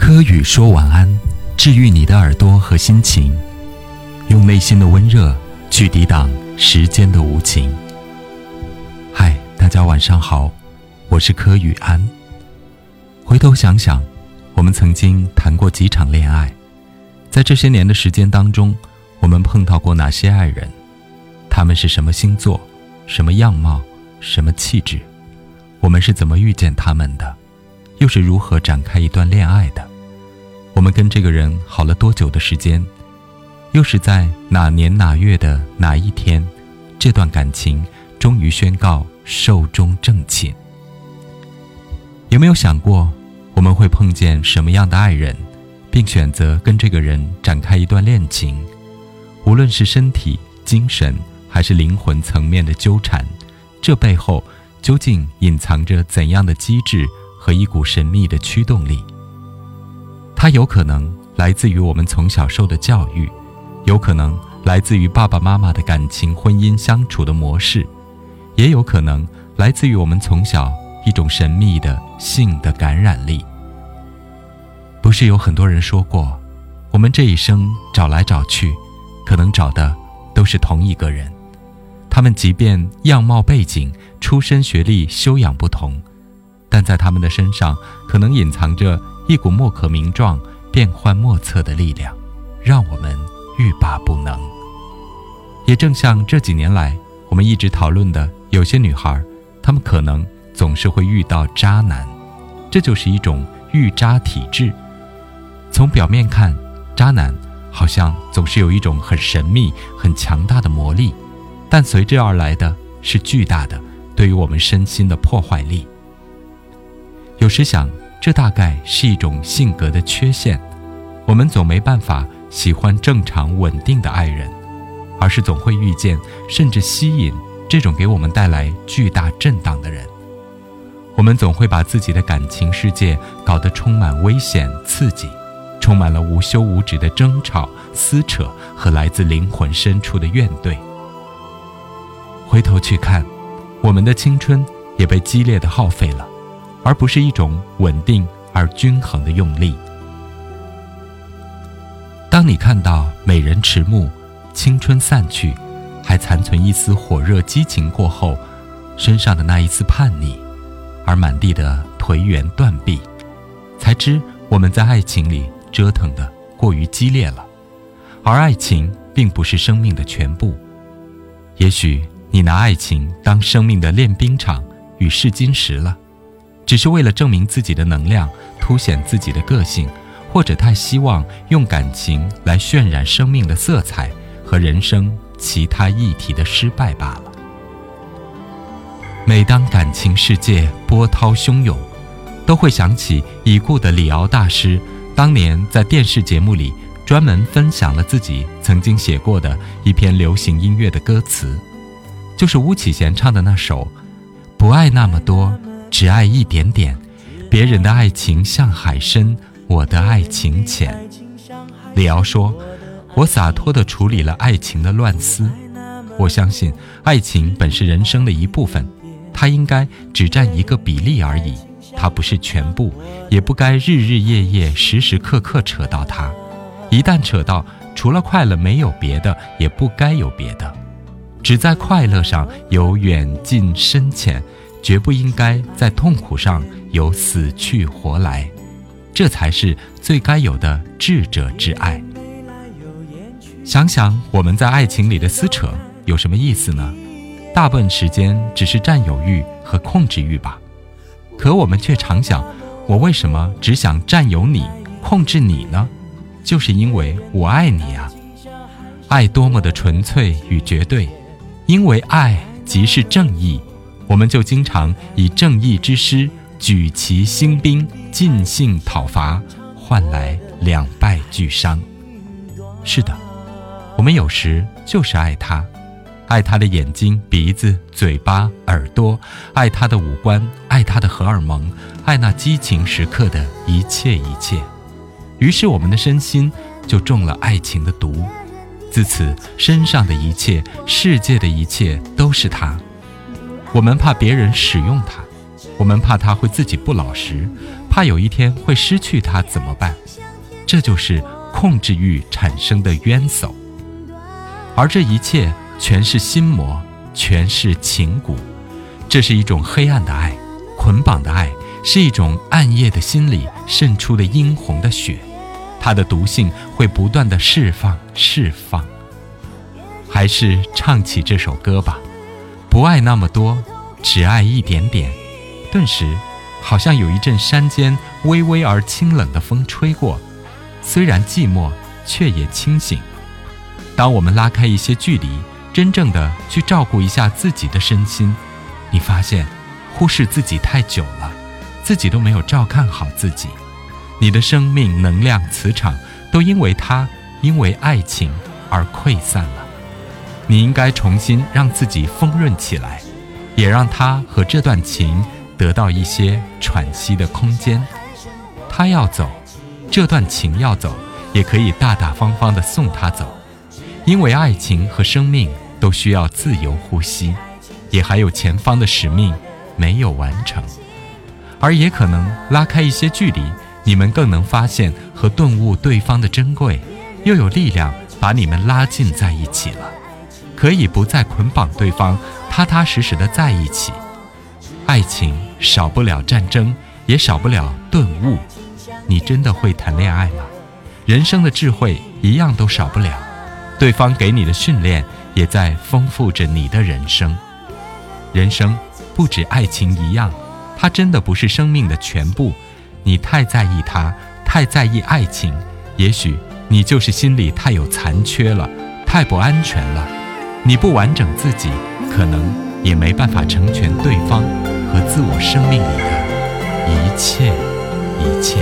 柯宇说晚安，治愈你的耳朵和心情，用内心的温热去抵挡时间的无情。嗨，大家晚上好，我是柯宇安。回头想想，我们曾经谈过几场恋爱，在这些年的时间当中，我们碰到过哪些爱人？他们是什么星座？什么样貌？什么气质？我们是怎么遇见他们的？又是如何展开一段恋爱的？我们跟这个人好了多久的时间？又是在哪年哪月的哪一天，这段感情终于宣告寿终正寝？有没有想过，我们会碰见什么样的爱人，并选择跟这个人展开一段恋情？无论是身体、精神还是灵魂层面的纠缠，这背后究竟隐藏着怎样的机制和一股神秘的驱动力？它有可能来自于我们从小受的教育，有可能来自于爸爸妈妈的感情、婚姻相处的模式，也有可能来自于我们从小一种神秘的性的感染力。不是有很多人说过，我们这一生找来找去，可能找的都是同一个人，他们即便样貌、背景、出身、学历、修养不同，但在他们的身上可能隐藏着。一股莫可名状、变幻莫测的力量，让我们欲罢不能。也正像这几年来我们一直讨论的，有些女孩，她们可能总是会遇到渣男，这就是一种遇渣体质。从表面看，渣男好像总是有一种很神秘、很强大的魔力，但随之而来的是巨大的对于我们身心的破坏力。有时想。这大概是一种性格的缺陷，我们总没办法喜欢正常稳定的爱人，而是总会遇见甚至吸引这种给我们带来巨大震荡的人。我们总会把自己的感情世界搞得充满危险刺激，充满了无休无止的争吵、撕扯和来自灵魂深处的怨怼。回头去看，我们的青春也被激烈的耗费了。而不是一种稳定而均衡的用力。当你看到美人迟暮，青春散去，还残存一丝火热激情过后，身上的那一丝叛逆，而满地的颓垣断壁，才知我们在爱情里折腾的过于激烈了。而爱情并不是生命的全部。也许你拿爱情当生命的练兵场与试金石了。只是为了证明自己的能量，凸显自己的个性，或者太希望用感情来渲染生命的色彩和人生其他议题的失败罢了。每当感情世界波涛汹涌，都会想起已故的李敖大师当年在电视节目里专门分享了自己曾经写过的一篇流行音乐的歌词，就是巫启贤唱的那首《不爱那么多》。只爱一点点，别人的爱情像海深，我的爱情浅。李敖说：“我洒脱地处理了爱情的乱丝。我相信，爱情本是人生的一部分，它应该只占一个比例而已，它不是全部，也不该日日夜夜、时时刻刻扯到它。一旦扯到，除了快乐没有别的，也不该有别的，只在快乐上有远近深浅。”绝不应该在痛苦上有死去活来，这才是最该有的智者之爱。想想我们在爱情里的撕扯有什么意思呢？大部分时间只是占有欲和控制欲吧。可我们却常想，我为什么只想占有你、控制你呢？就是因为我爱你啊！爱多么的纯粹与绝对，因为爱即是正义。我们就经常以正义之师举旗兴兵，尽兴讨伐，换来两败俱伤。是的，我们有时就是爱他，爱他的眼睛、鼻子、嘴巴、耳朵，爱他的五官，爱他的荷尔蒙，爱那激情时刻的一切一切。于是我们的身心就中了爱情的毒，自此身上的一切、世界的一切都是他。我们怕别人使用它，我们怕它会自己不老实，怕有一天会失去它怎么办？这就是控制欲产生的冤首。而这一切全是心魔，全是情蛊。这是一种黑暗的爱，捆绑的爱，是一种暗夜的心里渗出的殷红的血，它的毒性会不断的释放，释放。还是唱起这首歌吧，不爱那么多，只爱一点点。顿时，好像有一阵山间微微而清冷的风吹过，虽然寂寞，却也清醒。当我们拉开一些距离，真正的去照顾一下自己的身心。你发现，忽视自己太久了，自己都没有照看好自己，你的生命能量磁场都因为他，因为爱情而溃散了。你应该重新让自己丰润起来，也让他和这段情得到一些喘息的空间。他要走，这段情要走，也可以大大方方地送他走，因为爱情和生命都需要自由呼吸。也还有前方的使命没有完成，而也可能拉开一些距离，你们更能发现和顿悟对方的珍贵，又有力量把你们拉近在一起了，可以不再捆绑对方，踏踏实实的在一起。爱情少不了战争，也少不了顿悟。你真的会谈恋爱吗？人生的智慧一样都少不了，对方给你的训练也在丰富着你的人生。人生不止爱情一样，它真的不是生命的全部。你太在意它，太在意爱情，也许你就是心里太有残缺了，太不安全了。你不完整自己，可能也没办法成全对方和自我生命里的一切一切。